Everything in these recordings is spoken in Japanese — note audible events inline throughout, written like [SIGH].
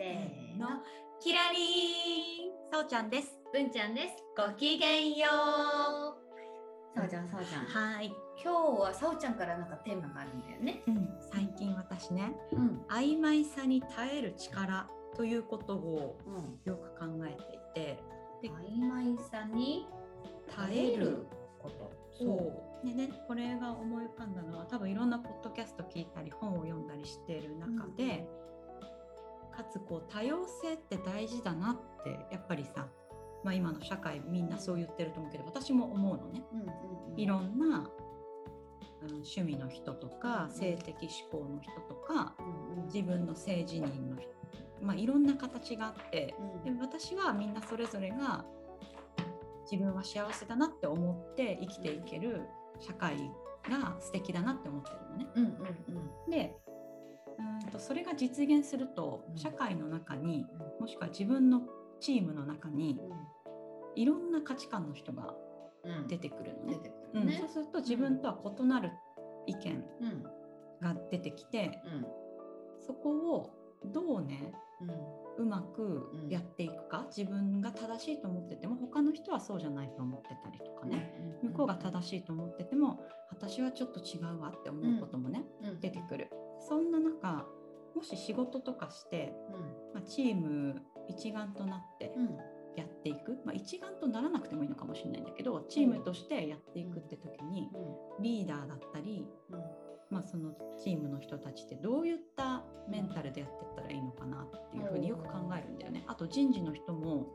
せーの。キラリンさおちゃんです。文ちゃんです。ごきげんよう。さおちゃんさおちゃん。はい、今日はさおちゃんからなんかテーマがあるんだよね。うん、最近私ねうん。曖昧さに耐える力ということをうん。よく考えていて。で曖昧さに耐えること。そう。でねこれが思い浮かんだのは多分いろんなポッドキャスト聞いたり本を読んだりしている中で、かつこう多様性って大事だなってやっぱりさ、まあ、今の社会みんなそう言ってると思うけど私も思うのね。うんうんうん。いろんな、うん、趣味の人とかうん性的指向の人とかうんうん。自分の性自認の人、まあ、いろんな形があってうん。で私はみんなそれぞれが自分は幸せだなって思って生きていける社会が素敵だなって思ってるのね。うんうん。でうーんとそれが実現するとうん。社会の中にもしくは自分のチームの中にいろんな価値観の人が出てくるの出ね。うんそうすると自分とは異なる意見うん。が出てきてうん。そこをどうねうまくやっていくか、自分が正しいと思ってても他の人はそうじゃないと思ってたりとかね、向こうが正しいと思ってても私はちょっと違うわって思うこともね、うん。出てくるそんな中もし仕事とかして、まあ、チーム一丸となってうん。うんやっていく、まあ、一丸とならなくてもいいのかもしれないんだけどチームとしてやっていくって時にリーダーだったり、うん。まあ、そのチームの人たちってどういったメンタルでやっていったらいいのかなっていうふうによく考えるんだよね。あと人事の人も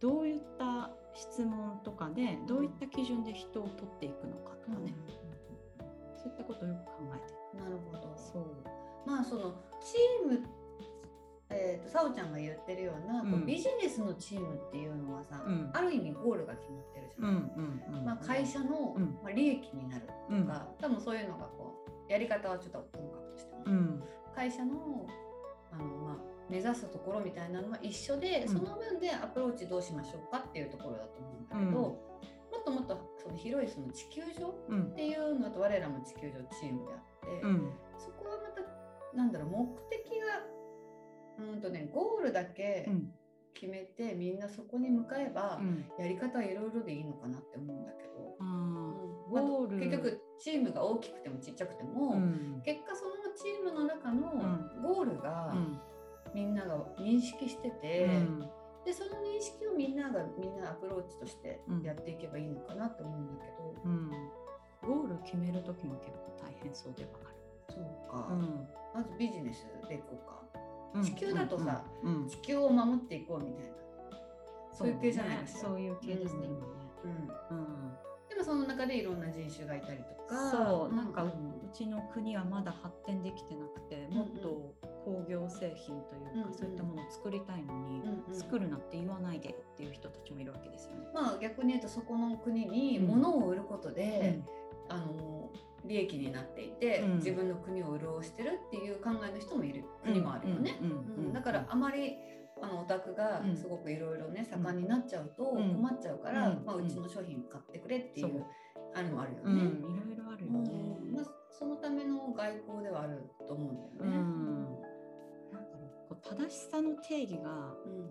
どういった質問とかでどういった基準で人を取っていくのかとかね、そういったことをよく考えてる。なるほど。そう。まあそのチームえー、とさおちゃんが言ってるような、こううんビジネスのチームっていうのはさ、うん。ある意味ゴールが決まってるじゃうんない、まあ、会社の、うん。まあ、利益になるとうん。か、多分そういうのがこうやり方はちょっとともかくとしても、うん。会社のあの、まあ、目指すところみたいなのは一緒で、うん。その分でアプローチどうしましょうかっていうところだと思うんだけど、うん。もっともっとその広いその地球上うん。っていうのと我らも地球上チームであって、うん。そこはまたなんだろう目的がうんとねゴールだけうん。決めて、みんなそこに向かえば、うん。やり方はいろいろでいいのかなって思うんだけど、まあゴール。結局チームが大きくてもちっちゃくても、結果そのチームの中のん。ゴールがうん。みんなが認識してて、うん。でその認識をみんながみんなアプローチとしてやっていけばいいのかなと思うんだけど、うん。ゴール決める時も結構大変そうではある。そうか、うん。まずビジネスでいこうか。うん。地球だとさ、地球を守っていこうみたいな。そういう系じゃないですか。そういう系ですね、うん。今ね。うん。うんでもその中でいろんな人種がいたりとか。そう、なんかううちの国はまだ発展できてなくて、もっと工業製品というか、うんそういったものを作りたいのに、作るなって言わないでっていう人たちもいるわけですよね。まあ逆に言うとそこの国にうん物を売ることで、あの利益になっていて、うん。自分の国を潤してるっていう考えの人もいる国もあるよね。だからあまりあのオタクがうん。すごくいろいろね盛んになっちゃうとうん。困っちゃうから、うん。まあ、うちの商品買ってくれっていそう。うあるのもあるようん、ね。いろいろあるよね。うん。まあ、そのための外交ではあると思うんだよね。うん。なんだろうこう正しさの定義がうん。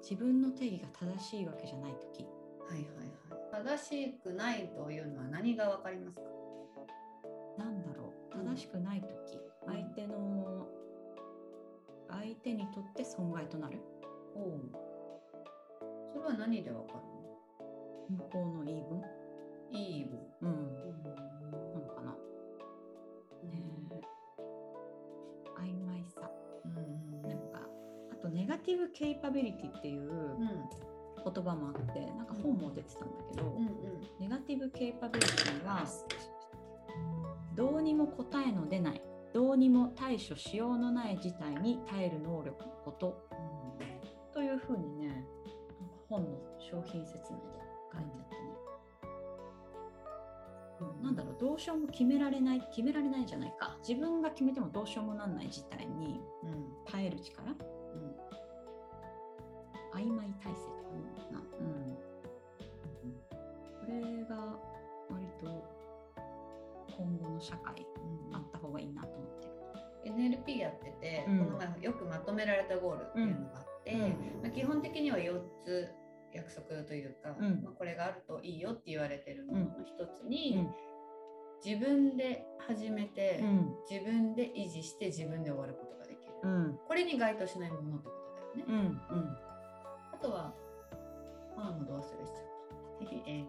自分の定義が正しいわけじゃない時。はいはいはい。正しくないというのは何がわかりますか？なんだろううん正しくない時、うん相手の相手にとって損害となる。おう。それは何でわかる向こうの言い分、の？いい分。うん、うん。なのかな、ね。え。曖昧さ。うん。なんかあとネガティブケイパビリティっていううん。言葉もあってなんか本も出てたんだけど、うん。ネガティブケイパビリティはどうにも答えの出ないどうにも対処しようのない事態に耐える能力のこと、というふうにね本の商品説明で書いてあってね、うんなんだろうどうしようも決められない決められないじゃないか。自分が決めてもどうしようもなんない事態にうん。耐える力。うん。曖昧体制とか言うのかな、うん、これが社会あった方がいいなと思ってる。NLP やってて、うん。この前よくまとめられたゴールっていうのがあって、うん。まあ、基本的には4つ約束というか、うん。まあ、これがあるといいよって言われてるものの一つに、うん。自分で始めて、うん。自分で維持して自分で終わることができる、うん。これに該当しないものってことだよね、うん。うん。あとはああもうどう忘れしちゃったえ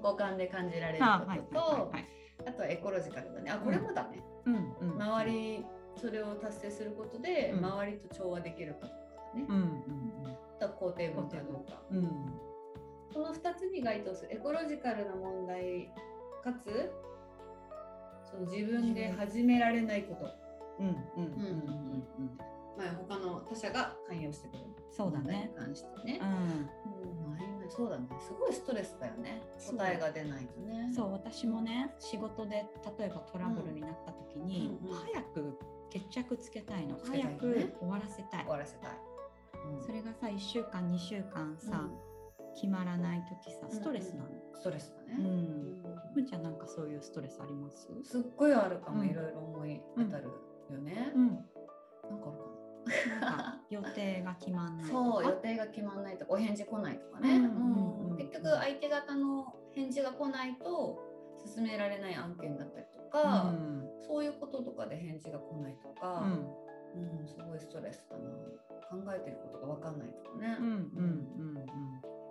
五感で感じられるあことと、あとはエコロジカルだね。あこれもだね、うんうん。周りそれを達成することで、うん。周りと調和できるかとかだね、うんうんあとは肯定文かどうか、うん。うんその2つに該当するエコロジカルな問題かつその自分で始められないこと、うんうんうんうんまあ、他の他者が関与してくる。そうだね。に関してね。う、ん。うんそうだね。すごいストレスだよね。答えが出ないとね。そう私もね仕事で例えばトラブルになった時に、うんうん。早く決着つけたいの。つけたい早く終わらせたい。終わらせたい、うん。それがさ1週間2週間さ、決まらない時さストレスなの、ストレスだね、うん。うん。ふんちゃんなんかそういうストレスあります？すっごいあるかも、うん。いろいろ思い当たるよね、うん。なんかあるかななんか予定が決まんないとか？そう予定が決まんないとかお返事来ないとかね、うんうんうん結局相手方の返事が来ないと進められない案件だったりとか、うん。そういうこととかで返事が来ないとか、うん。うんすごいストレスだな考えてることが分かんないとかね、うんうん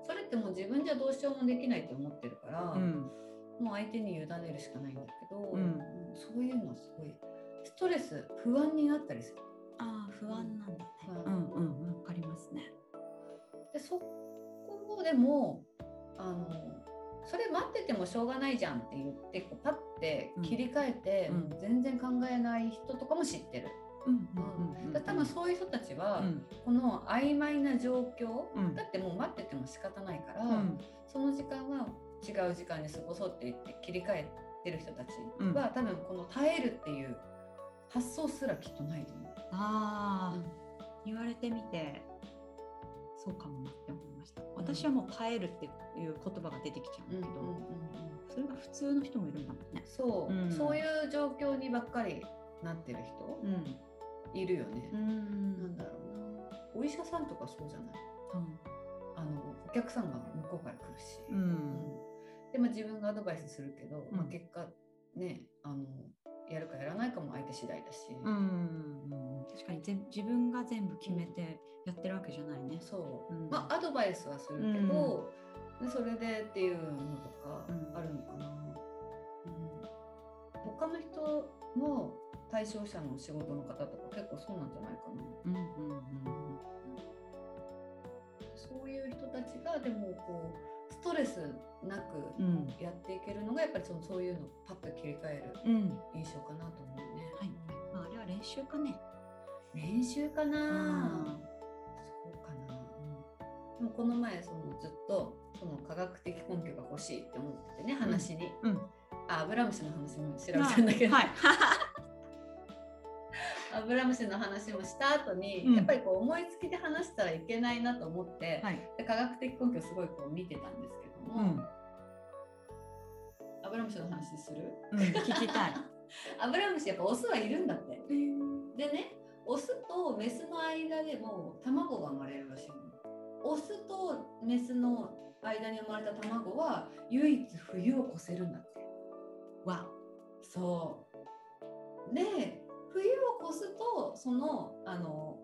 それってもう自分じゃどうしようもできないと思ってるから、うん。うんもう相手に委ねるしかないんだけど、うんそういうのはすごいストレス不安になったりする。ああ不安なんだね。ううんんうんわかりますね。でそこでもあのそれ待っててもしょうがないじゃんって言ってこうパッて切り替えて、うん。全然考えない人とかも知ってる。多分そういう人たちは、うん。この曖昧な状況、うん。だってもう待ってても仕方ないから、うん。その時間は違う時間に過ごそうって言って切り替えてる人たちうん。は、多分この耐えるっていう発想すらきっとないと思う。ああうん。言われてみてそうかもなって思いました。私はもう耐えるっていう言葉が出てきちゃうんだけど、それが普通の人もいるんだもんね。そう、うん。そういう状況にばっかりなってる人うん。いるよね。うんなんだろうな。お医者さんとかそうじゃない？あのお客さんが向こうから来るし。うん。でも自分がアドバイスするけど、まあうん。結果ねあのやるかやらないかも相手次第だし。うんうん確かにぜ自分が全部決めてやってるわけじゃないね。そう、うん。まあアドバイスはするけど、でそれでっていうのとかうん。あるのかな。うん。他の人の対象者の仕事の方とか結構そうなんじゃないかな。うんうんうんそういう人たちがでもこうストレスなくうん。やっていけるのがやっぱりそのそういうのをパッと切り替えるうん。うん印象かなと思うね。はい。まああれは練習かね。練習かな、うん。そうかな、でもこの前そのずっとその科学的根拠が欲しいって思っててね話に、うん。あアブラムシの話も調べたんだけど、はいアブラムシの話もした後に、うんやっぱりこう思いつきで話したらいけないなと思って、はいで科学的根拠をすごいこう見てたんですけども、うんアブラムシの話する？うん聞きたい [LAUGHS] アブラムシやっぱオスはいるんだって。でねオスとメスの間でも卵が生まれるらしいの。オスとメスの間に生まれた卵は唯一冬を越せるんだって。わそう。で冬を越すとそのあの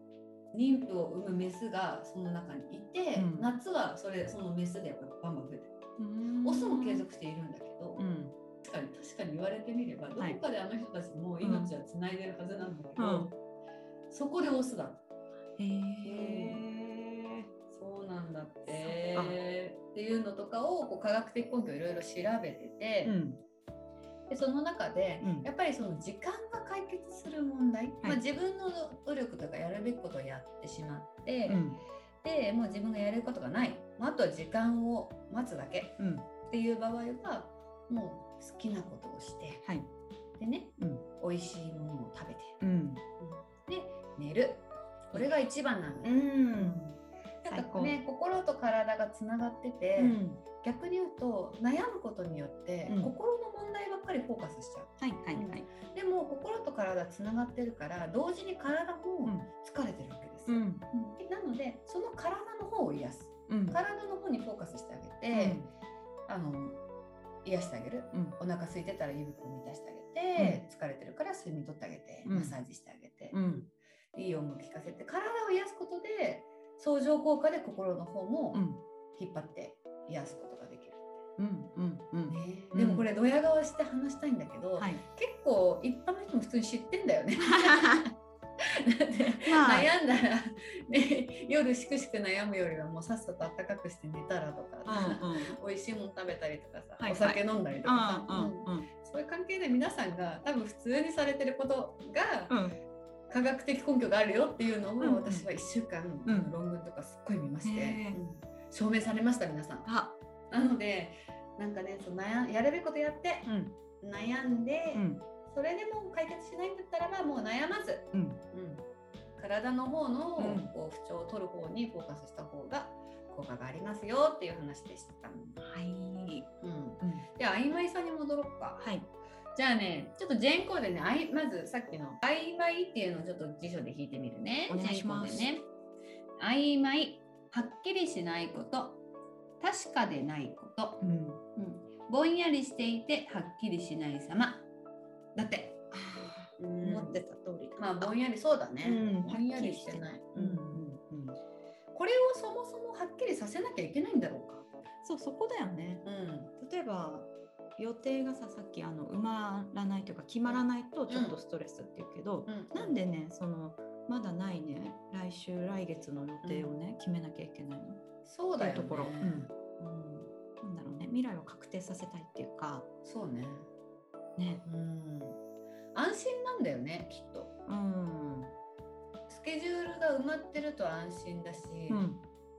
妊婦を産むメスがその中にいて、うん。夏はそれそのメスでやっぱバンバン増えてる。うん。オスも継続しているんだけど、うん。確かに確かに言われてみればどこはいかであの人たちも命はつないでるはずなんだけど、うん。そこでオスだ。へえそうなんだっそてっていうのとかをこう科学的根拠をいろいろ調べてて、うんでその中で、うん。やっぱりその時間が解決する問題、まあ、自分の努力とかやるべきことをやってしまって、うん。でもう自分がやれることがない、まあ、あとは時間を待つだけうん。っていう場合はもう好きなことをしてはい。でね、うん。美味しいものを食べて。うん。で寝る。これが一番なのね。うん。なんかね心と体がつながってて、うん逆に言うと悩むことによって、うん。心の問題ばっかりフォーカスしちゃう。はいはいはい。でも心と体つながってるから同時に体もうん。疲れてるわけです。よ。うん。うん。なのでその体の方を癒す。うん。体の方にフォーカスしてあげて、あの癒してあげる。うん。お腹空いてたら胃袋満たしてあげて、疲れてるから睡眠とってあげて、うん。マッサージしてあげて、うん。いい音楽聴かせて体を癒すことで相乗効果で心の方もうん。引っ張って癒すこと。うんうんうん。でもこれドヤ顔して話したいんだけど、はい。結構一般の人も普通に知ってんだよね。だってまあ悩んだら、ね、夜しくしく悩むよりはもうさっさと暖かくして寝たらとか、うんうん。美味しいもの食べたりとかさ、はいお酒飲んだりとかさ、うんうんうん。そういう関係で皆さんが多分普通にされてることがうん。科学的根拠があるよっていうのを私は1週間、うん。論文とかすっごい見まして、証明されました皆さん。あなのでなんかねそう悩んやるべきことやってうん。悩んで、うん。それでも解決しないんだったらばもう悩まず、うん。うん。体の方のうん。こう不調を取る方にフォーカスした方が効果がありますよっていう話でした。はい。うん、うん。では曖昧さに戻ろうか。はい。じゃあねちょっとジェーンコーでねあいまずさっきの曖昧っていうのをちょっと辞書で引いてみるね。お願いします。ね。曖昧はっきりしないこと確かでないこと、うん。うん、ぼんやりしていてはっきりしない様。だって。うん思ってた通りだ。まあぼんやりそうだね。うん。ぼんやりしてない。うん。うんうんこれをそもそもはっきりさせなきゃいけないんだろうか。そうそこだよね。うん。例えば予定がささっきあの埋まらないというか決まらないとちょっとストレスっていうけど、うん、なんでねそのまだないね来週来月の予定をね、決めなきゃいけないの？そうだよね。ところうんなんだろうね未来を確定させたいっていうかそうね。ねうん。安心なんだよね、きっと。うんスケジュールが埋まってると安心だし、うん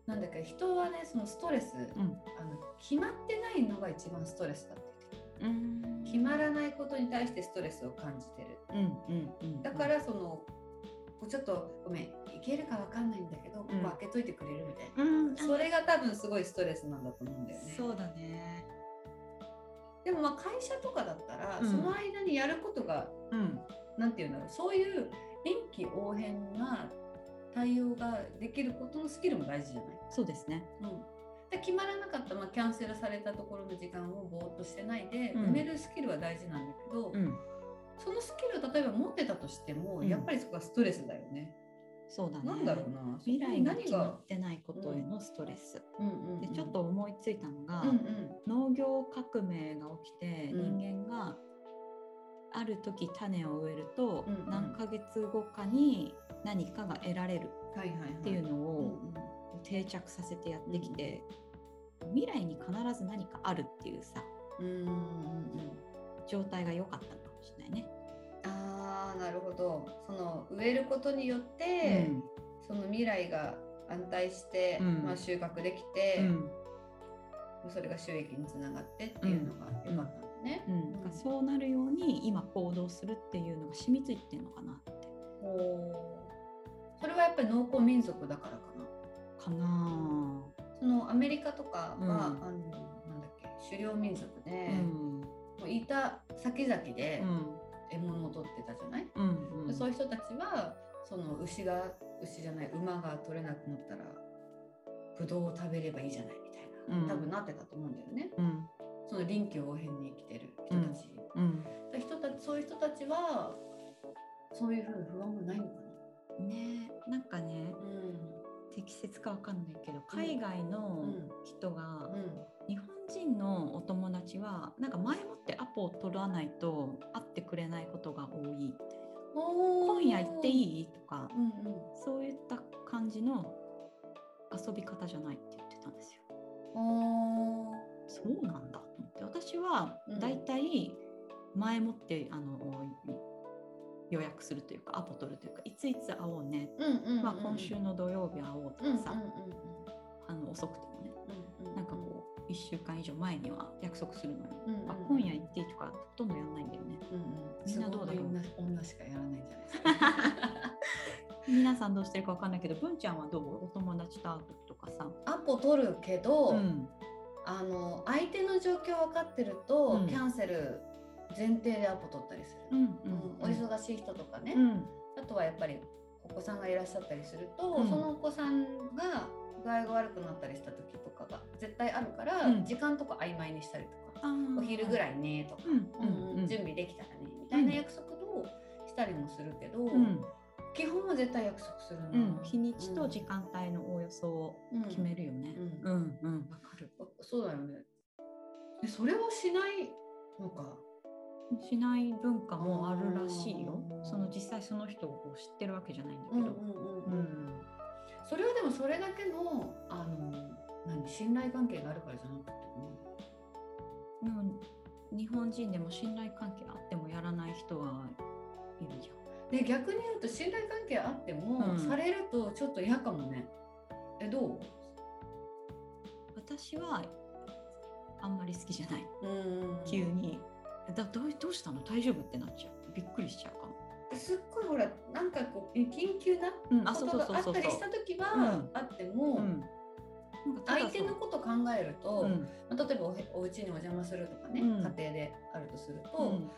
なんだけど人はね、そのストレス、うんあの決まってないのが一番ストレスだって言ってた。うん決まらないことに対してストレスを感じてる。うんうんうんだからそのちょっとごめんいけるかわかんないんだけど、ここ開けといてくれるみたいな。うんそれが多分すごいストレスなんだと思うんだよね。そうだね。でもまあ会社とかだったら、うん。その間にやることがうん。なんていうんだろう。そういう臨機応変な対応ができることのスキルも大事じゃない、そうですね。うん、で決まらなかった、まあ、キャンセルされたところの時間をぼーっとしてないで、うん。埋めるスキルは大事なんだけど、うんそのスキルを例えば持ってたとしても、うん。やっぱりそこはストレスだよね。そうだね。なんだろうな。未来が決まがっ、てないことへのストレス、でちょっと思いついたのが、うんうん。農業革命が起きて、うん。人間がある時種を植えると、うんうん。何ヶ月後かに何かが得られる。っていうのうんを定着させてやってきて、未来に必ず何かあるっていうさうんうん状態が良かったないね。ああなるほど。その植えることによって、その未来が安泰して、うん。まあ、収穫できて、うん。それが収益につながってっていうのが良かったんだね。うん。そうなるように今行動するっていうのが染みついてるのかなって。それはやっぱり農耕民族だからかな。かなそのアメリカとかは、うん。あのなんだっけ狩猟民族で、うんもういた先々でうん。獲物を取ってたじゃない、うんうん。そういう人たちはその牛が牛じゃない馬が取れなくなったらブドウを食べればいいじゃないみたいな、うん。多分なってたと思うんだよね。うん。その臨機応変に生きてる人たち、うん。で人たちそういう人たちはそういうふうな不安がないのかな。ねなんかね適切かわかんないけど海外の人がうん。うん。日本人のお友達はなんか前もってアポを取らないと会ってくれないことが多い。今夜行っていい？とかうんうん。そういった感じの遊び方じゃないって言ってたんですよ。そうなんだと思って私はうんだいたい前もってあの予約するというかアポ取るというかいついつ会おうね、うんうんうん。まあ、今週の土曜日会おうとかさ、うんうん。あの遅くて1週間以上前には約束するのに、うんうんあ今夜行っていいとかほとんどやんないんだよね。うんうん。みんなどうだろう？女女しかやらないんじゃないですか。[LAUGHS] 皆さんどうしてるかわかんないけど文ちゃんはどう？お友達と会う時とかさ。アポ取るけど、うん。あの相手の状況分かってると、うん。キャンセル前提でアポ取ったりする、うん。うんお忙しい人とかね、うん。あとはやっぱりお子さんがいらっしゃったりすると、うん。そのお子さんが具合が悪くなったりした時とかが絶対あるから、うん。時間とか曖昧にしたりとか、お昼ぐらいねとか、準備できたらねみたいな約束をしたりもするけど、うん。基本は絶対約束するな、うん、日にちと時間帯のおおよそを決めるよね。うん。うんうん。わかる。そうだよね。えそれをしないのか？しない文化もあるらしいよ。その実際その人を知ってるわけじゃないんだけど。うんうんうん。うんそれはでもそれだけのあの何信頼関係があるからじゃなくてでも日本人でも信頼関係あってもやらない人はいるじで逆に言うと信頼関係あっても、うんされるとちょっと嫌かもねえどう？ゃん。私はあんまり好きじゃない。うん急に。だどうどうしたの？大丈夫ってなっちゃう。びっくりしちゃうかも。すっごいほらなんかこう緊急なことがあった。りした時はうん。あっても、相手のこと考えると、うん。まあ例えばおへお家にお邪魔するとかね、うん。家庭であるとすると、うん。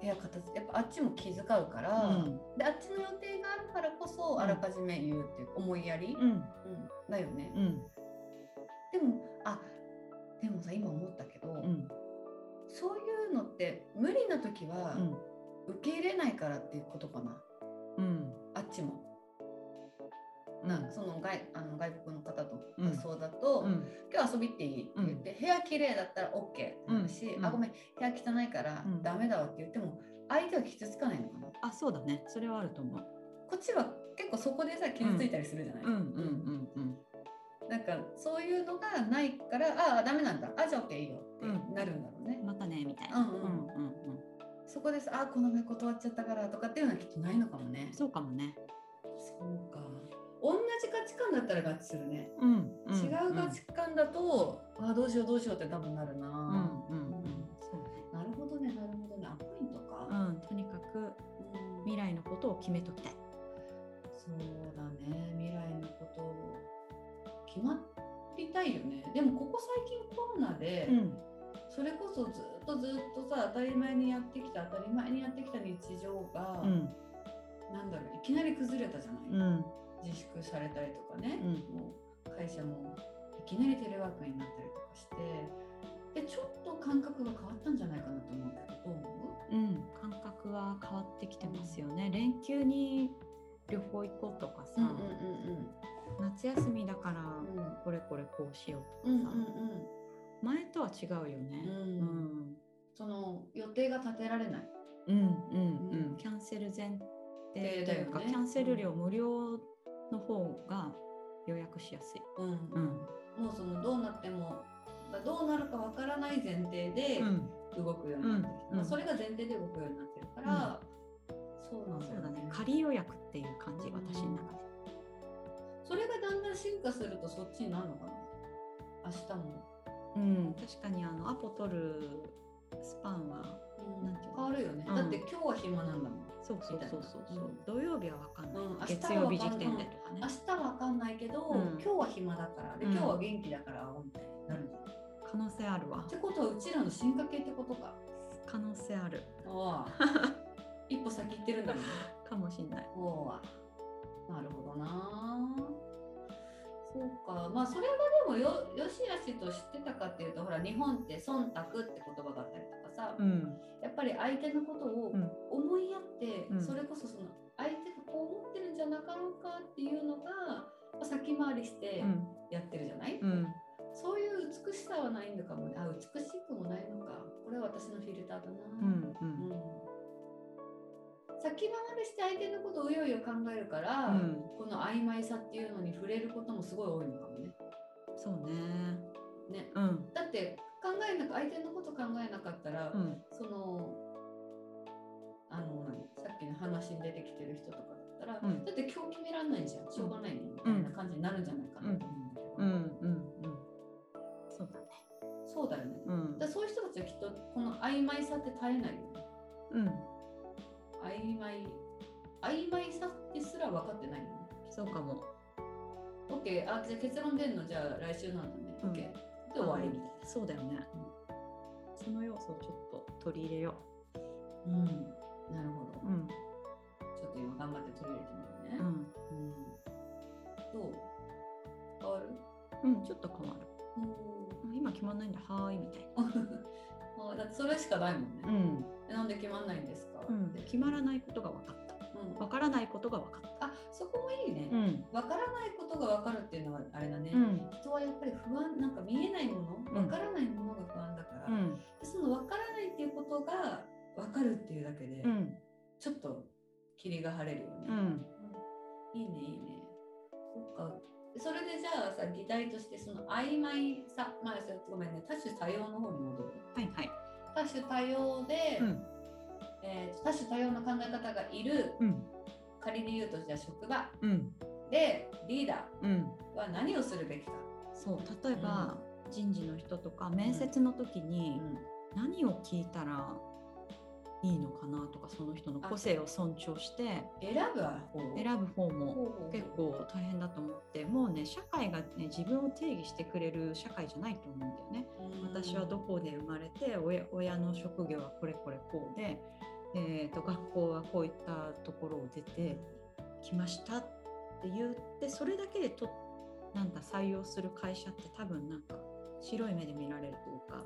部屋片付けやっぱあっちも気遣うから、うん。であっちの予定があるからこそあらかじめ言うっていう思いやり、うん。うんだよね、うん。でもあでもさ今思ったけど、うん。そういうのって無理な時はうん受け入れないからっていうことかな。うん。あっちも。うん？なその外あの外国の方とうん。発想だと、うん。今日遊びっていいって言って、部屋綺麗だったら OK ってなるし、うん。あごめん部屋汚いからうん。ダメだわって言っても相手は傷つかないのかな。あそうだね。それはあると思う。こっちは結構そこでさ傷ついたりするじゃない、うんうんうんうん。なんかそういうのがないからああダメなんだ。あじゃあ OK いいよってうん。なるんだろうね、またねみたいな。うんうん。うんうんそこでさあこの前断っちゃったからとかっていうのはきっとないのかもね。そうかもね。そうか。同じ価値観だったら合致するね、うん違う価値観だと、あどうしようどうしようって多分なるな、うんうんうん。そうね。なるほどねなるほどね。アポイントか、うんとにかくうん。未来のことを決めときたい。そうだね。未来のことを決まりたいよね。でもここ最近コロナで、んそれこそずっとずっとさ当たり前にやってきた当たり前にやってきた日常が、うん。なんだろういきなり崩れたじゃない、うん。自粛されたりとかね、うん。もう会社もいきなりテレワークになったりとかしてでちょっと感覚が変わったんじゃないかなと思うけどどう思う？ん。感覚は変わってきてますよね。連休に旅行行こうとかさ、う、うん夏休みだからうん。うんこれこれこうしよううんとかさ、前とは違うよね。うん。うん。その予定が立てられない。うんうんううん。ん、キャンセル前提というか、ね。キャンセル料無料の方が予約しやすい。うん。うん。もうそのどうなってもだどうなるかわからない前提でうん、動くようになってる、うんまあ、それが前提で動くようになってるから、そうなんだよそうだね。ね。仮予約っていう感じ、うん私の中で。それがだんだん進化するとそっちになるのかな。明日も、うん、確かにあのアポ取るスパンはなんていうの？変わるよね、うん。だって今日は暇なんだもん。そうそうそうそう。そう、うん土曜日はわかんない、うん。月曜日時点でとかね。明日わかんないけど、うん。今日は暇だから。でうん。今日は元気だから会おうみたいにな。る可能性あるわ。ってことはうちらの進化系ってことか。可能性ある。ああ [LAUGHS] 一歩先行ってるんだもんね。かもしんない。おあなるほどな。そうか。まあそれがでもよよしあしと知ってたかっていうとほら日本って忖度って言葉があったりとかさ、うんやっぱり相手のことをうん思いやって、うんそれこそその相手がこう思ってるんじゃなかろうかっていうのが、まあ先回りしてうんやってるじゃない、うんそういう美しさはないのかもね。あ美しくもないのか。これは私のフィルターだな。うんうん先回りして相手のことをうよいよ考えるから、うん。この曖昧さっていうのに触れることもすごい多いのかもね。そうね。ね。うん。だって考えなく相手のこと考えなかったら、うん。その話に出てきてる人とかだったら、うん。だって今日決めらんないじゃん。しょうがないねみたいな感じになるんじゃないかなと思うんだけど、うん。うん。うん。そうだね。そうだよね。うん。だそういう人たちはきっとこの曖昧さって絶えないよね。うん曖昧曖昧さってすら分かってないよねそうかも。OK あじゃあ結論出るの？じゃあ来週なんだね、うん。OK で終わりみたいな。そうだよね、その要素をちょっと取り入れよう。ん、なるほど、ううん。ちょっと今頑張って取り入れてみるね、うん。うん。どう？変わる？うんちょっと変わる。お今決まんないんだ。はーいみたいな [LAUGHS] あだってそれしかないもんね、ん、えなんで決まんないんですか、うん、決まらないことが分かった。うん。分からないことが分かった。あそこもいいね、ん。分からないことが分かるっていうのはあれだね、うん。人はやっぱり不安なんか見えないものうん。分からないものが不安だから、その分からないっていうことが分かるっていうだけで、うん。ちょっと霧が晴れるよね、うん。いいねいいね。そっかそれでじゃあさ議題としてその曖昧さまあごめんね多種多様の方に戻る。はいはい。多種多様で、うん。えー多種多様な考え方がいるうん。仮で言うとじゃあ職場。うん。でリーダうん。ーは何をするべきか、そう例えば、人事の人とか面接の時に何を聞いたらいいのかなとかその人の個性を尊重して選ぶ方？選ぶ方も結構大変だと思ってもうね社会がね自分を定義してくれる社会じゃないと思うんだよね。私はどこで生まれて親親の職業はこれこれこうで、えー、と学校はこういったところを出てきましたって言ってそれだけでとなんだ採用する会社って多分なんか白い目で見られるというか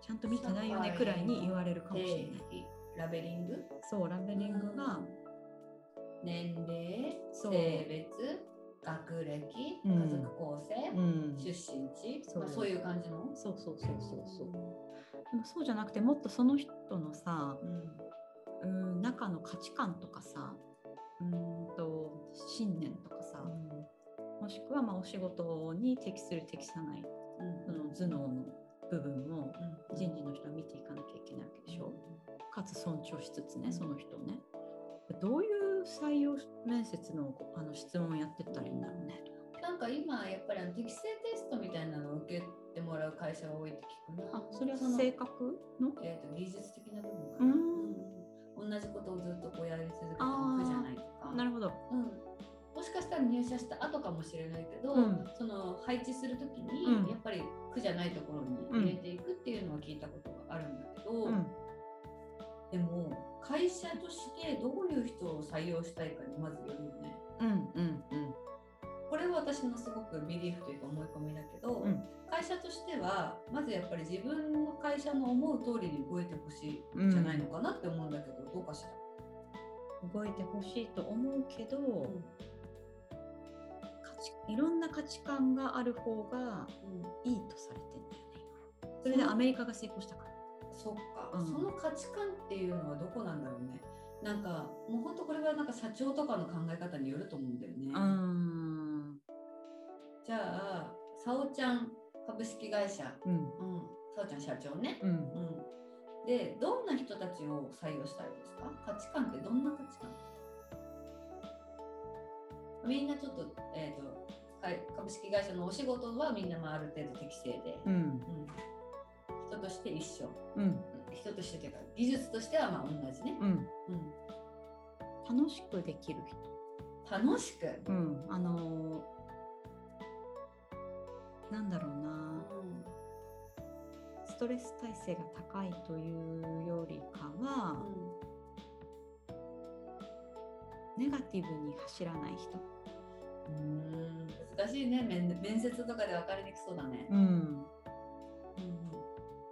ちゃんと見てないよねくらいに言われるかもしれない。ラベリング？そうラベリングが、年齢性別学歴うん。家族構成、うん、出身地そうまあ、そういう感じの？そうそうそうそう。そう。でもそうじゃなくてもっとその人のさうん。うん中の価値観とかさうんと信念とかさ、もしくはまあお仕事に適する適さないその頭脳の部分も人事の人は見ていかなきゃいけないわけでしょ、かつ尊重しつつねその人をね。どういう採用面接のあの質問をやってったらいいんだろうね。なんか今やっぱりあの適性テストみたいなのを受けてもらう会社が多いって聞くな。あそれはの性格の？えー、と技術的な部分かな、うん。うん。同じことをずっとこうやり続けても苦じゃないとか、なるほど。うん、もしかしたら入社した後かもしれないけど、うん。その配置するときに、うん。やっぱり苦じゃないところに入れていくっていうのは聞いたことがあるんだけど、うん。でも会社としてどういう人を採用したいかにまずよるよね。うん。うんこれは私のすごくビリーフというか思い込みだけど、うん。会社としてはまずやっぱり自分の会社の思う通りに動いてほしいうんんじゃないのかなって思うんだけど、どうかしら？動いてほしいと思うけど、価値いろんな価値観がある方がいいとされてんだよね今。それでアメリカが成功したから。そっか、うん。その価値観っていうのはどこなんだろうね。なんかもう本当これはなんか社長とかの考え方によると思うんだよね。ん。じゃあ、さおちゃん株式会社、うん。うん、さおちゃん社長ね。うん。うん、で、どんな人たちを採用したいですか？価値観ってどんな価値観？みんなちょっと,、えー、とか株式会社のお仕事はみんなまあある程度適正で、うん。うん。人として一緒。うん。人としてというか技術としてはまあ同じね、うん。うん、楽しくできる楽しく、人うん。あのーなんだろうな。ストレス耐性が高いというよりかは、ネガティブに走らない人うん。難しいね。面面接とかで分かりにくそうだね、うん。うん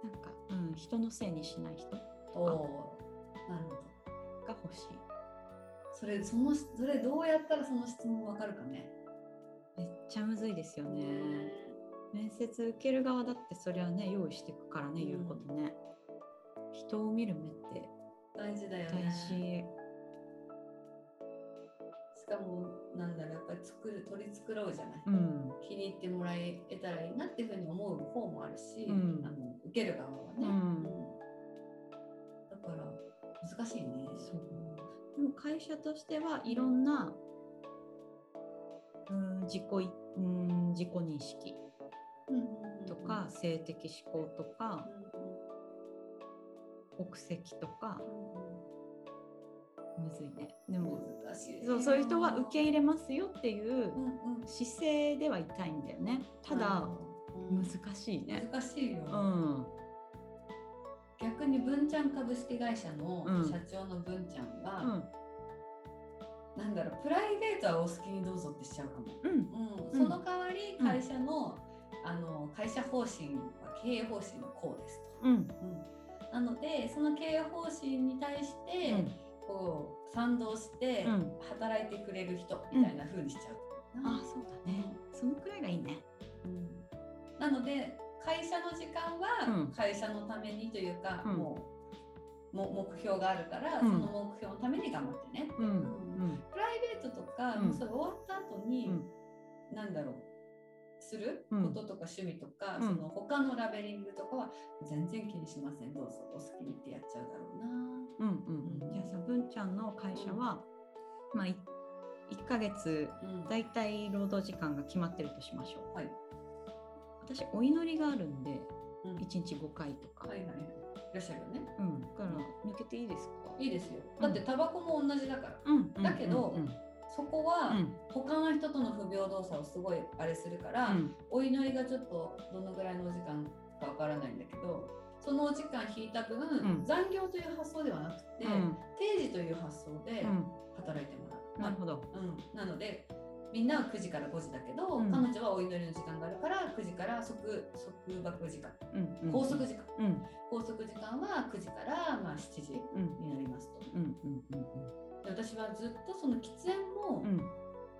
なんか、うん、人のせいにしない人。がおおなるほど。欲しい。それそのそれどうやったらその質問分かるかね。めっちゃむずいですよね。面接受ける側だってそれはね用意していくからね、うん言うことね。人を見る目って大事だよ大ね事、しかもなんだろうやっぱり作る取り繕うじゃない、うん。気に入ってもらえたらいいなっていうふうに思う方もあるし、うん。あの受ける側はね、うん。だから難しいね。そう。でも会社としてはいろんな、うん、自己い、うん、自己認識とか、性的指向とか、国籍とか、むずいね。でもそうそういう人は受け入れますよっていううんうん姿勢ではいたいんだよね。ただ、うん難しいね。難しいよ、うん。逆に文ちゃん株式会社のうん社長の文ちゃんが、うん。なんだろうプライベートはお好きにどうぞってしちゃうかも、うん。うん、その代わり会社の,、あの会社方針は経営方針はこうですと、うん。うん、なのでその経営方針に対して、うんこう賛同してうん。働いてくれる人みたいな風にしちゃう、あ、そうだね。そのくらいがいいね。うん。なので会社の時間うん。は会社のためにというか、うん。もうも目標があるから、うん。その目標のために頑張ってね、うん。うん。プライベートとか、それ終わった後に、うん。なんだろうするうんこととか趣味とか、うんその他のラベリングとかは全然気にしませんどうぞお好きにってやっちゃうだろうな。うんうん。じゃあさ、文ちゃんの会社は、まあ、い1ヶ月、うんだいたい労働時間が決まってるとしましょう。はい私、お祈りがあるんで、うん1日5回とか。はいはいはいいらっしゃるよね。うん。だから、抜けていいですか？いいですよ。だってタバコも同じだから。うん。だけどうん。そこはうん。他の人との不平等さをすごいあれするから、うん。お祈りがちょっとどのぐらいのお時間かわからないんだけどそのお時間引いた分、ん。残業という発想ではなくて、うん。定時という発想でうん。働いてもらう。なるほど。うん、なのでみんなは9時から5時だけど、うん。彼女はお祈りの時間があるから9時から束束縛時間。うん。うん。拘束時間、うん。拘束時間は9時からまあ7時うんになりますと。うん。うん。うんで私はずっとその喫煙も、うん。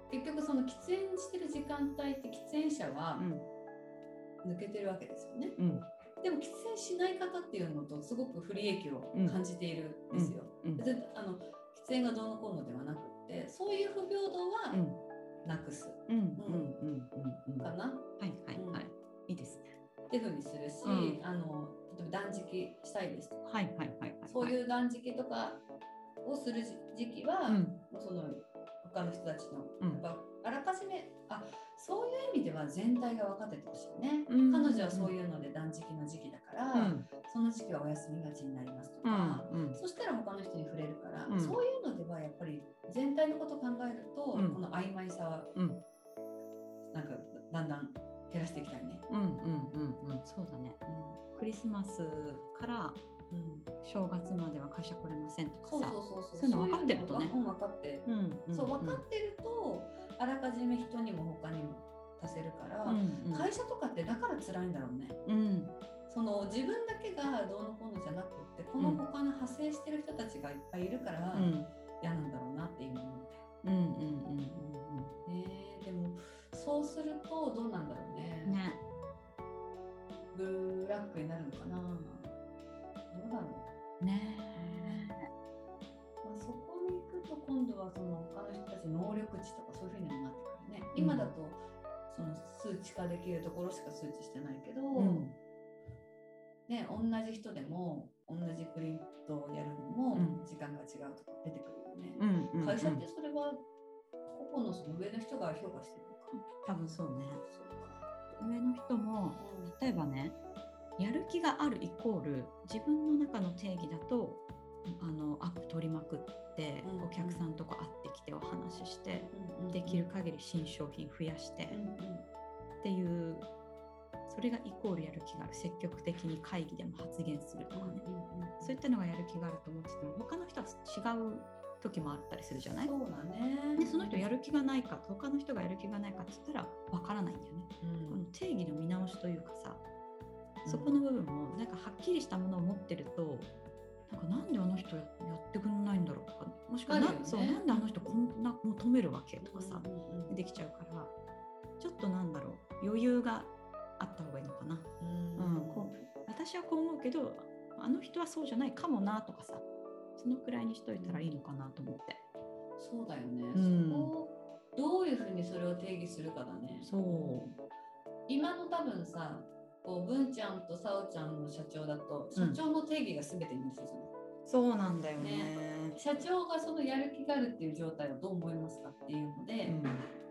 結局その喫煙してる時間帯って喫煙者はうん。抜けてるわけですよね。うん。でも喫煙しない方っていうのとすごく不利益を感じているんですよ。あの喫煙がどうのこうのではなくってそういう不平等はうん。なくす。かな、はいはいはい。いいです。ね。っていうふうにするし、うん。あの例えば断食したいですとか、はいはいはいはい。そういう断食とかをする時期は、うん。もうその他の人たちの、うん。やっぱあらかじめあそういう意味では全体が分かっててほしいね、うん。彼女はそういうので断食の時期だから、うん。その時期はお休みがちになりますとうか、ん。うん。そしたら他の人に触れるから、うん。そういうのではやっぱり全体のことを考えると、うん。この曖昧さはうん。なんかだんだん減らしていきたいね。うんうんうんうん。そうだね。クリスマスからうん正月までは会社来れませんとかさ。そうそうそうそう。そういうの分かってるとね分かって、うんんそう分かってると、あらかじめ人にも他にも足せるから、うんうん会社とかってだから辛いんだろうね。うんその自分だけがどうのこうのじゃなくって、この他の派生してる人たちがいっぱいいるからうん嫌なんだろうなって今思って。うんうんうんねえでもそうするとどうなんだろうね。うんね。ブラックになるのかな。どうだろう。ねまあ、そこに行くと今度はその他の人たちの能力値とかそういうふうにもなってくるね。今だとその数値化できるところしか数値してないけど、うんね、同じ人でも同じプリントをやるのもうん時間が違うとか出てくるよね。うんうんうん会社ってそれは個々のその上の人が評価してるのか。多分そうね。そうか上の人も例えばねやる気があるイコール自分の中の定義だとあのアップ取りまくって、うんお客さんとか会ってきてお話しして、うんうんできる限り新商品増やして、うんうん。っていうそれがイコールやる気がある積極的に会議でも発言するとかね、そういったのがやる気があると思ってても他の人は違う時もあったりするじゃない？そうだね。でその人やる気がないか他の人がやる気がないかって言ったらわからないんだよね。うん。この定義の見直しというかさそこの部分もなんかはっきりしたものを持ってるとなんかなんであの人やってくんないんだろうとかもしくはな,、ね。そうなんであの人こんな求めるわけとかさ、うんうんうん。できちゃうからちょっとなんだろう余裕があった方がいいのかな、うんこう私はこう思うけどあの人はそうじゃないかもなとかさそのくらいにしといたらいいのかなと思って。そうだよね、うん。そこをどういうふうにそれを定義するかだね。そう。今の多分さ、こう文ちゃんとさおちゃんの社長だと、社長の定義が全てになるじゃない。そうなんだよね。社長がそのやる気があるっていう状態をどう思いますかっていうので、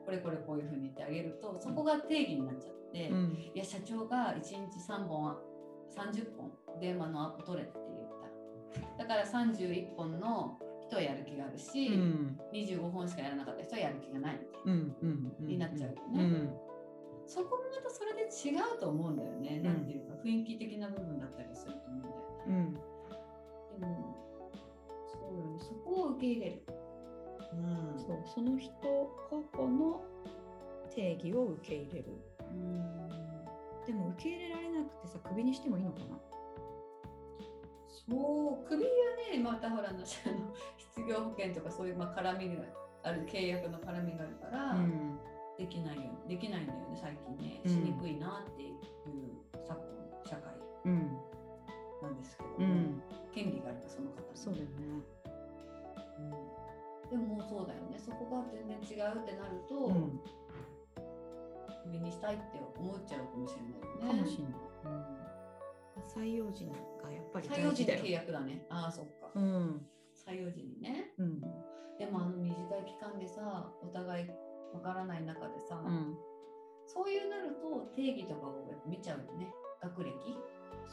これこれこういうふうに言ってあげるとそこが定義になっちゃって、いや社長が1日3本30本電話のアポ取れって言った。だから31本の人はやる気があるし、うん、25本しかやらなかった人はやる気がないになっちゃうよね。そこもまたそれで違うと思うんだよね。なんていうか雰囲気的な部分だったりすると思うんだよね。うん、でもそうよねそこを受け入れる。うん、そうその人個々の定義を受け入れる。うんでも受け入れられなくてさクビにしてもいいのかな？そうクビはねまたほらの [LAUGHS] 失業保険とかそういうまあ絡みがある契約の絡みがあるから、うん、できないよできないんだよね最近ね。しにくいなっていう昨今社会。なんですけど、うん、権利があるかその方そうだよね、うん、でもそうだよね。そこが全然違うってなると、うん。クビにしたいって思っちゃうかもしれないよね。かもしれない。うん、採用時がやっぱり採用時で契約だね。ああ、そっか。うん、採用時にね。うん、でもあの短い期間でさ、お互いわからない中でさ、うん、そういうなると定義とかを見ちゃうよね。学歴。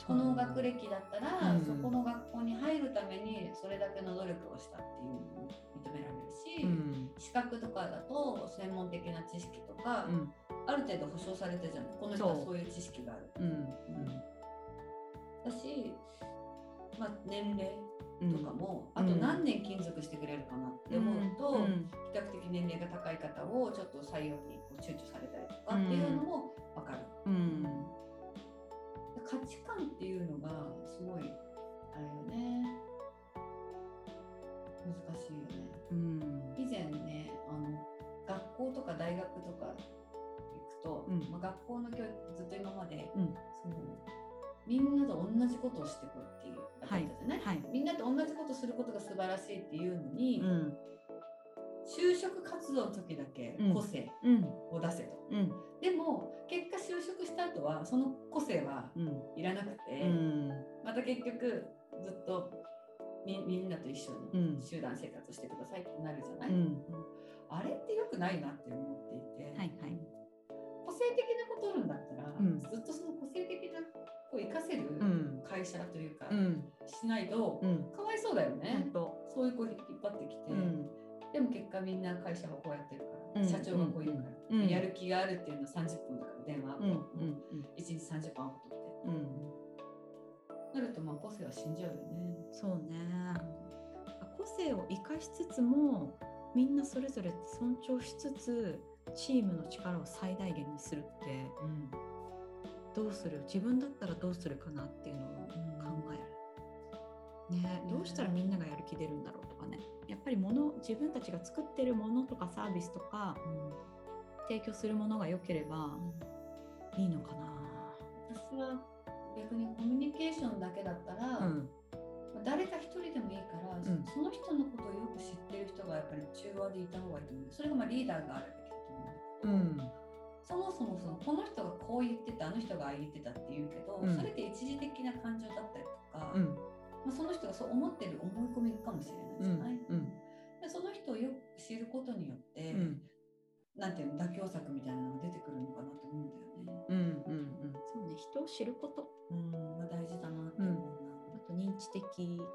この学歴だったら、うん、そこの学校に入るためにそれだけの努力をしたっていうのも認められるし、うん、資格とかだと専門的な知識とか、うん、ある程度保証されてじゃん。この人はそういう知識がある。だし、まあ、年齢とかも、あと何年勤続してくれるかなって思うと、年齢が高い方をちょっと採用にこう躊躇されたりとかっていうのも分かる。うん。価値観っていうのがすごいあれよね。難しいよね。うん、以前ねあの学校とか大学とかと、うん、まあ、学校の教育ずっと今まで、うん、そのみんなと同じことをしていくっていうだったじゃない、はい？はい、みんなと同じことすることが素晴らしいっていうのに、うん、就職活動の時だけ個性を出せと、でも結果就職した後はその個性はいらなくて、また結局ずっとみみんなと一緒に集団生活してくださいってなるじゃない、あれってよくないなって思っていて、はいはい。個性的なことあるんだったら、うん、ずっとその個性的なこう活かせる会社というか、うん、しないと、かわいそうだよね、そういう子引っ張ってきて、でも結果みんな会社がこうやってるから、社長がこう言うから、やる気があるっていうのは30分だから電話、うんうん1日30分アポ取って。なるとまあ個性は死んじゃうよね。そうね。個性を生かしつつもみんなそれぞれ尊重しつつチームの力を最大限にするって、うん、どうする？自分だったらどうするかなっていうのを考える、ね、どうしたらみんながやる気出るんだろうとかねやっぱり物自分たちが作ってるものとかサービスとか、うん、提供するものが良ければいいのかな、私は逆にコミュニケーションだけだったら、うん。誰か一人でもいいから、うん、その人のことをよく知ってる人がやっぱり中和でいた方がいいと思う。それがまあリーダーがあるうん、そもそもそのこの人がこう言ってたあの人がああ言ってたって言うけど、うん、それって一時的な感情だったりとか、うん、まあ、その人がそう思ってる思い込みかもしれないじゃない、でその人をよく知ることによって、なんていうの妥協策みたいなのが出てくるのかなと思うんだよね。うんうんうん、そうね人を知ること、うん、が大事だなって思うな、あと認知的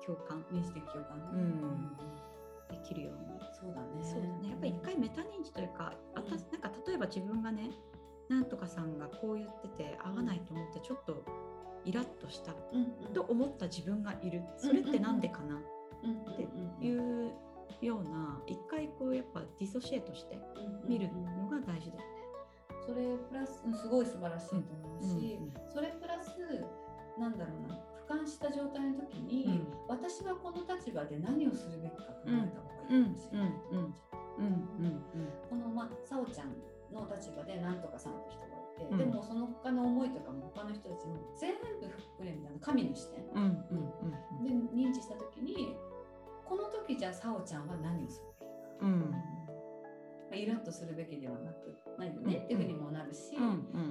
共感。認知的共感。ね、うん。できるように。そうだね。そうだね。やっぱり一回メタ認知というか、あたなんか例えば自分がねなんとかさんがこう言ってて合わないと思ってちょっとイラッとした、と思った自分がいる。それって何でかな？っていうような一回こうやっぱディソシエートして見るのが大事だよね。それプラスすごい素晴らしいと思うし、それプラスなんだろうな。俯瞰した状態の時に、うん、私はこの立場で何をするべきか考えた方がいいかもしれない。このまあさおちゃんの立場で何とかさんって人が、うん、でもその他の思いとかも他の人たちも全部含めみたいな神の視点、うんうんうん、で認知した時にこの時じゃあさおちゃんは何をするべきか、うん。まあ、イラッとするべきではなくないよねっていうふうにもなるし、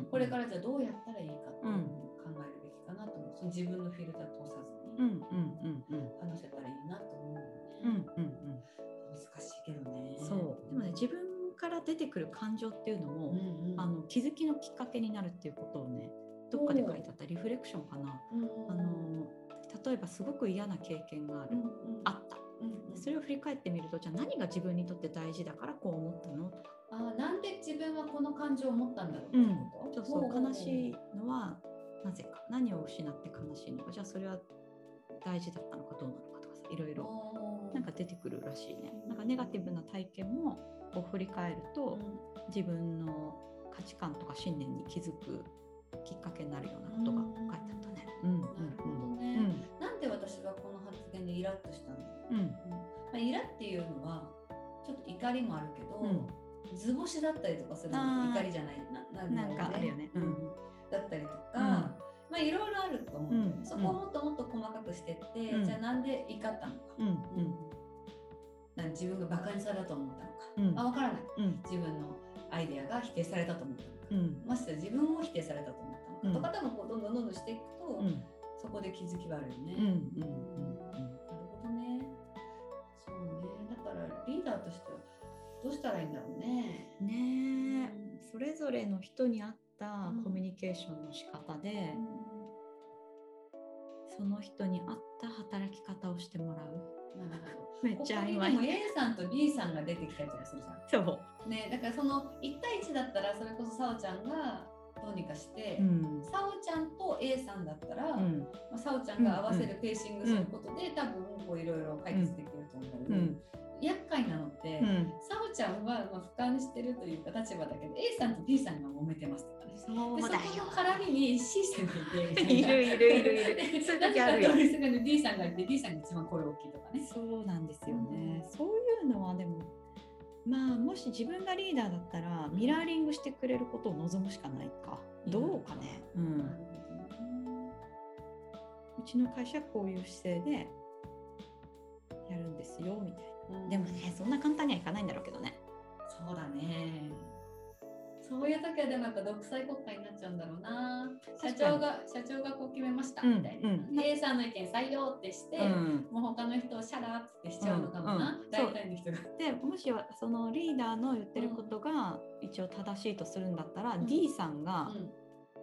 これからじゃあどうやったらいいかっていうのを考えるべきかなと思う。その自分のフィルター通さずに話せたらいいなと思うよね。うんうんうん。難しいけどね。そう。でもね自分から出てくる感情っていうのも、うんうんあの気づきのきっかけになるっていうことをねどっかで書いてあったリフレクションかな、うんあの例えばすごく嫌な経験がある、うんうん。あった。うんうん。それを振り返ってみるとじゃあ何が自分にとって大事だからこう思ったの？とか、あーなんで自分はこの感情を持ったんだろうってこと、そうそう悲しいいのはなぜか？何を失って悲しいのか？じゃあそれは大事だったのかどうなのかとかさいろいろ。なんか出てくるらしいね。なんかネガティブな体験もこう振り返ると、自分の価値観とか信念に気づくきっかけになるようなことが書いてあったね。うんうんなるほどね、なんで私はこの発言でイラッとしたんだろう、うん。うんまあ、イラっていうのはちょっと怒りもあるけど、うん。図星だったりとかするの怒りじゃない。なななんかあるよね。うん。だったりとか、うん。まあいろいろあると思う。うん。そこをもっともっと細かくしてって、うん。じゃあなんで怒ったのか、うん。うん自分がバカにされたと思ったのか、うんあ分からないうん自分のアイデアが否定されたと思ったのか、うんましてや自分を否定されたと思ったのか、とか多分こうどんどんどんどんしていくと、うんそこで気づきはあるよね。うんうんなるほどね。そうね。だからリーダーとしてはどうしたらいいんだろうね。うんねそれぞれの人に合ったうんコミュニケーションの仕方で、その人に合った働き方をしてもらう。めっこちゃ曖昧。こにでも A さんと B さんが出てきたりとかするじゃん。そう。ね、だからその1対1だったらそれこそさおちゃんがどうにかして、うん。さおちゃんと A さんだったら、うん。まあ、さおちゃんが合わせるペーシングすることで、多分こういろいろ解決できると思ううん厄介なのって、うんさおちゃんはまあ俯瞰してるというか立場だけど A さんと B さんが揉めてますとかね。そうだよの。絡みに C さんがいているいるいるいる。[LAUGHS] でそういう時あるよ D さんがいて D さんが一番声大きいとかね。そうなんですよね。そういうのはでも、まあもし自分がリーダーだったらミラーリングしてくれることを望むしかないか。どうかね。うん。うちの会社はこういう姿勢でやるんですよみたいな。でもね、そんな簡単にはいかないんだろうけどね。そうだね。そういう時はでもやっぱ独裁国家になっちゃうんだろうな。社長が社長がこう決めましたうんみたいな。うん A さんの意見採用ってして、うん。もう他の人をシャラーってしちゃうのかもな。うんうん大体の人が。でもしはそのリーダーの言ってることが一応正しいとするんだったら、うん D さんが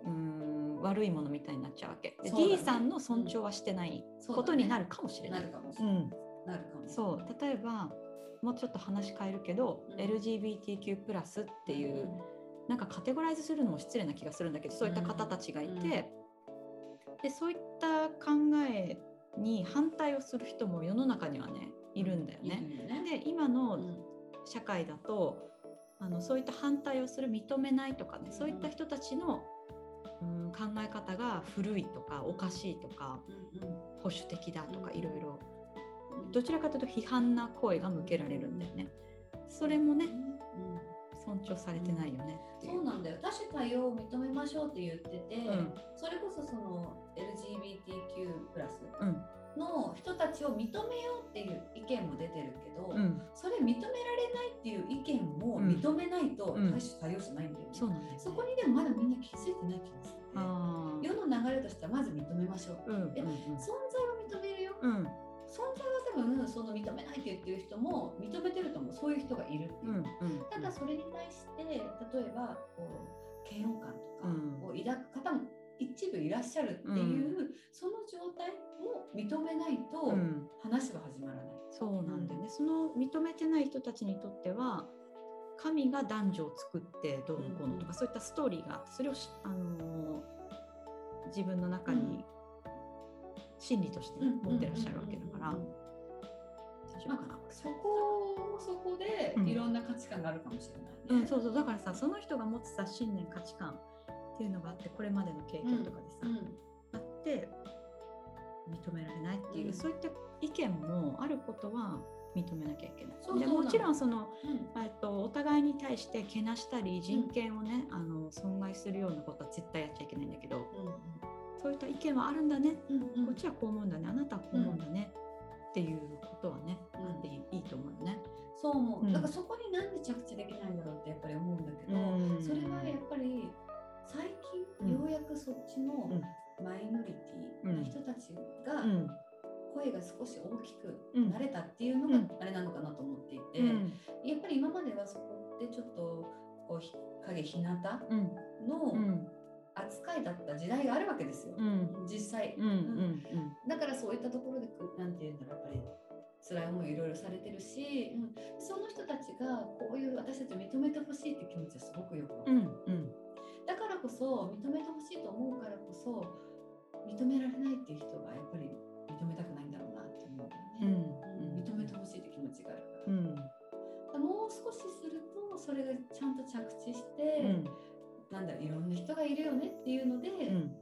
うん悪いものみたいになっちゃうわけで、そうだね D さんの尊重はしてないことになるかもしれな。ないるかもしれない。うん、なるかも。そう。例えばもうちょっと話変えるけど、うん。LGBTQ+ っていう、なんかカテゴライズするのも失礼な気がするんだけどそういった方たちがいて、うんでそういった考えに反対をする人も世の中にはねいるんだよね。いるよね。で今のうん。社会だとあのそういった反対をする認めないとかね、そういった人たちの、うん、考え方が古いとかおかしいとかうんうん。保守的だとかうん。いろいろどちらかというと批判な声が向けられるんだよね。それもねうん尊重されてないよねう。そうなんだよ。多種多様を認めましょうって言ってて、うん。それこそその LGBTQ+ うん。の人たちを認めようっていう意見も出てるけど、うん、それ認められないっていう意見もうん認めないと多うん。種多様じゃないんだよね、そね。そこにでもまだみんな気づいてない気がする、世の流れとしてはまず認めましょう、うんうんえ存在は認めるよ。うん。うん存在は多分その認めないって言ってる人も認めてると思う。そういう人がいるっていう。う、んうんただそれに対して例えばこう嫌悪感とかうん。を抱く方も一部いらっしゃるっていう、その状態も認めないとうん。話は始まらない。そうなんだよね。その認めてない人たちにとっては神が男女を作ってどうのこうのとか、うんそういったストーリーがあってそれをし、あのー自分の中に真理としてね、持ってらっしゃるわけだから。大丈夫かなまあ、そこもそこでうん。いろんな価値観があるかもしれない、ね。うん、そうそう。だからさその人が持つさ信念価値観っていうのがあってこれまでの経験とかでさ、うんあって認められないっていう、うん。そういった意見もあることは認めなきゃいけない。そうそうもちろんそのうん。えっと、お互いに対してけなしたり人権をね、あの損害するようなことは絶対やっちゃいけないんだけどそういった意見はあるんだね、うんうん。こっちはこう思うんだね。あなたはこう思うんだね、っていうことはね、うん。あっていいいいと思うよね。そう思う、うん。だからそこになんで着地できないんだろうってやっぱり思うんだけど、うん。それはやっぱり最近ようやくそっちのうん。マイノリティの人たちがうん。声が少し大きくうん。なれたっていうのがあれなのかなと思っていて、うん。やっぱり今まではそこってちょっと者うん。のうん扱いだった時代があるわけですよ、うん。実際、うんうんだからそういったところでくなんていうんだろうやっぱり辛い思いいろいろされてるし、うん、その人たちがこういう私たちを認めてほしいって気持ちはすごくよくわかる、うんうん。だからこそ認めてほしいと思うからこそ認められないっていう人がやっぱり認めたくないんだろうなって思うね、うんうん。認めてほしいって気持ちがあるから,、うん。もう少しするとそれがちゃんと着地して、うんなんだいろんな人がいるよねっていうので、うん。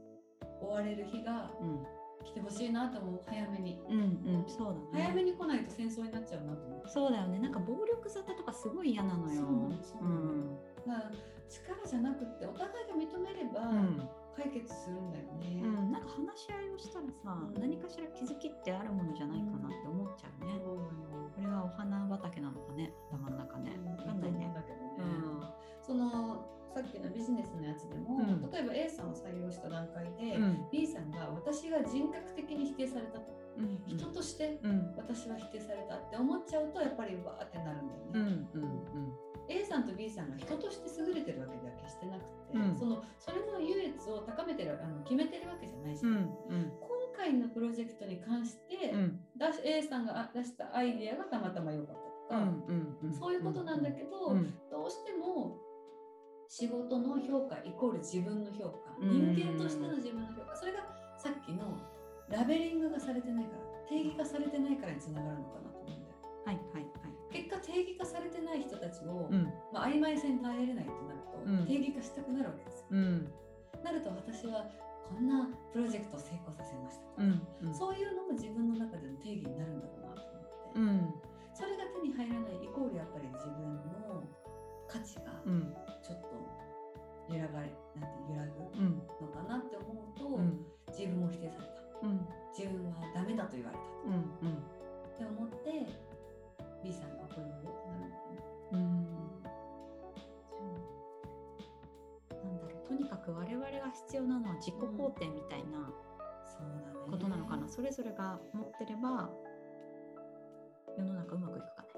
終われる日がうん。来てほしいなと思う早めに、うんうんそうだね。早めに来ないと戦争になっちゃうなと思う。そうだよね。なんか暴力沙汰とかすごい嫌なのよ。そうなのそうなの。だから力じゃなくってお互いが認めればうん。解決するんだよね、うん、なんか話し合いをしたらさ、うん。何かしら気づきってあるものじゃないかなって思っちゃうね。そうこれはお花畑なのかね、頭の中ね。わかんないね。だけどね、うんそのさっきのビジネスのやつでも、うん。例えば A さんを採用した段階で、うん。B さんが私が人格的に否定されたと、うん。人としてうん。私は否定されたって思っちゃうとやっぱりわーってなるんだよね、うんうん A さんと B さんが人として優れてるわけでは決してなくて、うん。そのそれの優越を高めてるあの決めてるわけじゃないし、うんうん。今回のプロジェクトに関して、うん。A さんがあ出したアイデアがたまたま良かったとか、うんうんそういうことなんだけど、うん。どうしても仕事の評価イコール自分の評価、うん。人間としての自分の評価。それがさっきのラベリングがされてないから定義化されてないからにつながるのかなと思うんだよ。はいはいはい。結果定義化されてない人たちを、うん。まあ、曖昧さに耐えれないとなると、うん。定義化したくなるわけですよ。うん。なると私はこんなプロジェクトを成功させましたとか、うんそういうのも自分の中での定義になるんだろうなと思って、うん。それが手に入らないイコールやっぱり自分の価値がうん揺らがれなんて揺らぐうんのかなって思うと、うん。自分も否定された。うん。自分はダメだと言われた。うんうん。って思って B さんがこれをってなるのかな。うん。なんだろう。とにかく我々が必要なのは自己肯定みたいなことなのかな、それぞれが持ってれば世の中うまくいくかね。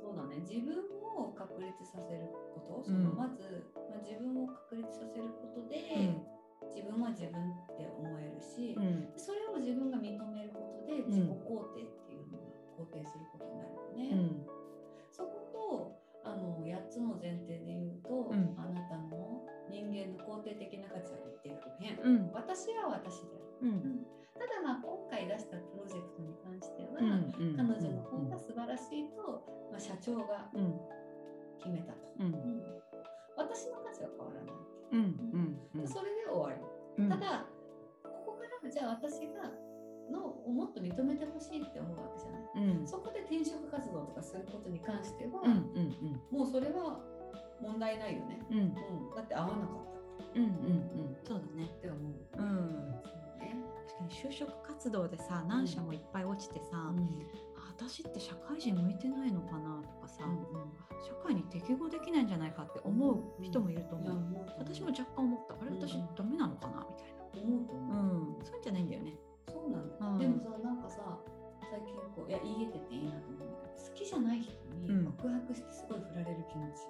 そうだね。自分を確立させること。そのまず、まあ、自分を確立させることで、自分は自分って思えるし、うん。それを自分が認めることで自己肯定っていうのが肯定することになるよね。うん。そことあの8つの前提で言うと、うん。あなたの人間の肯定的な価値は一定不変、うん。私は私である、うん。ただまあ今回出したプロジェクトに関しては、うん。彼女の素晴らしいと、まあ、社長がうん。決めたと、うん。うん。私の価値は変わらない、うんうんそれで終わり、うん。ただここからじゃあ私がのをもっと認めてほしいって思うわけじゃない。うん。そこで転職活動とかすることに関しては、うんうんもうそれは問題ないよね、うん。だって合わなかったうんうんうん。そうだね。って思う、うん。確かに就職活動でさ何社もいっぱい落ちてさ、あ私って社会人向いてないのかなとかさ、社会に適合できないんじゃないかって思う人もいると思う。思う私も若干思った。あれうん私ダメなのかなみたいな。思うと思う、うん、そういうんじゃないんだよね。そうなんだ、うん。でもさなんかさ最近こういや言えてていいなと思うんだけど好きじゃない人にうん。告白してすごい振られる気持ち。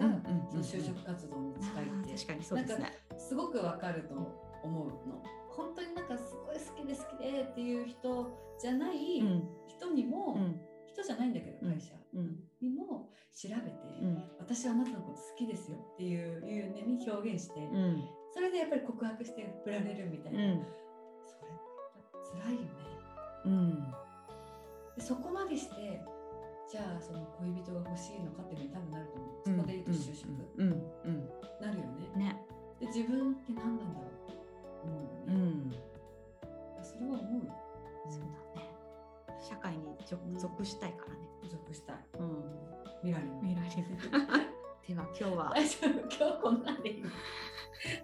が、うんうんうんうん。その就職活動に近いって確かにそうですね。すごくわかると思うの。本当になんかすごい好きで好きでっていう人じゃないうん人にも、うん。人じゃないんだけどうん。会社。うん。にも調べて、うん。私はあなたのこと好きですよっていういうねに表現して、うん。それでやっぱり告白して振られるみたいな、うん。それ辛いよね。うん。でそこまでしてじゃあその恋人が欲しいのかってい多分なると思う。そうん。こで言うと就職、うん。うん。なるよね。ね。で自分って何なんだろう思うようね、ん。それは思うよ属属したいからね。属したい。うん。ミラリン見られる。では今日は。大丈夫。今日こんなんでいい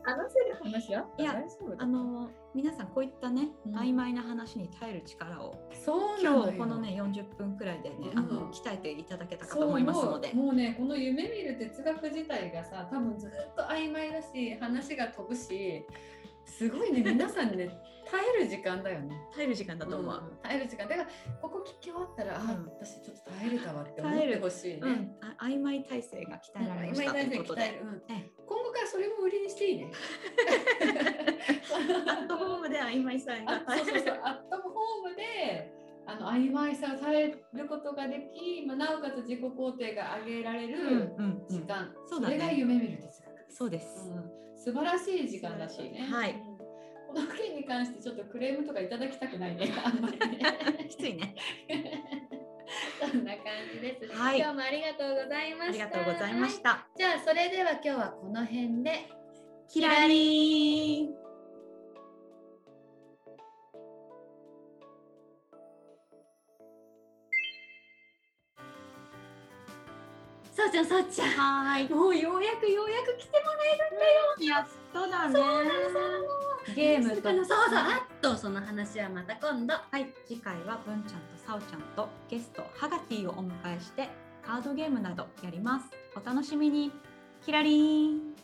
話せる話あった。いやあの皆さんこういったね、うん。曖昧な話に耐える力をそう今日このね40分くらいでね、うん。あの鍛えていただけたかと思いますので。もう。もうねこの夢見る哲学自体がさ多分ずっと曖昧だし話が飛ぶしすごいね皆さんね耐える時間だよね。耐える時間だと思う。うん耐える時間だからここ聞き終わったら、あうん私ちょっと耐えれたわって思っ耐えるてほしいね。うん、あ曖昧体制が鍛えられましたと今いうことで。鍛える、うんえ今後からそれも売りにしていいね。アットホームで曖昧さあがそうそうそう、アットホームであの曖昧さを耐えることができ、まあ、なおかつ自己肯定が上げられうんるうんうん。時間、そうだねれが夢見る哲学。そうです。うん、素晴らしい時間だったね。はいうんこの件に関してちょっとクレームとかいただきたくないね。[LAUGHS] あんまりね。きついね。[LAUGHS] そんな感じです、ねはい今日もありがとうございました。ありがとうございました。じゃあそれでは今日はこの辺で。キラリーン。うちゃんそうちゃん。はーい。もうようやくようやく来てもらえるんだよ。やっとだね。そうなのそうなのゲームとそうそうあっとその話はまた今度。はい、次回は文ちゃんとさおちゃんとゲストハガティをお迎えしてカードゲームなどやります。お楽しみに。キラリーン。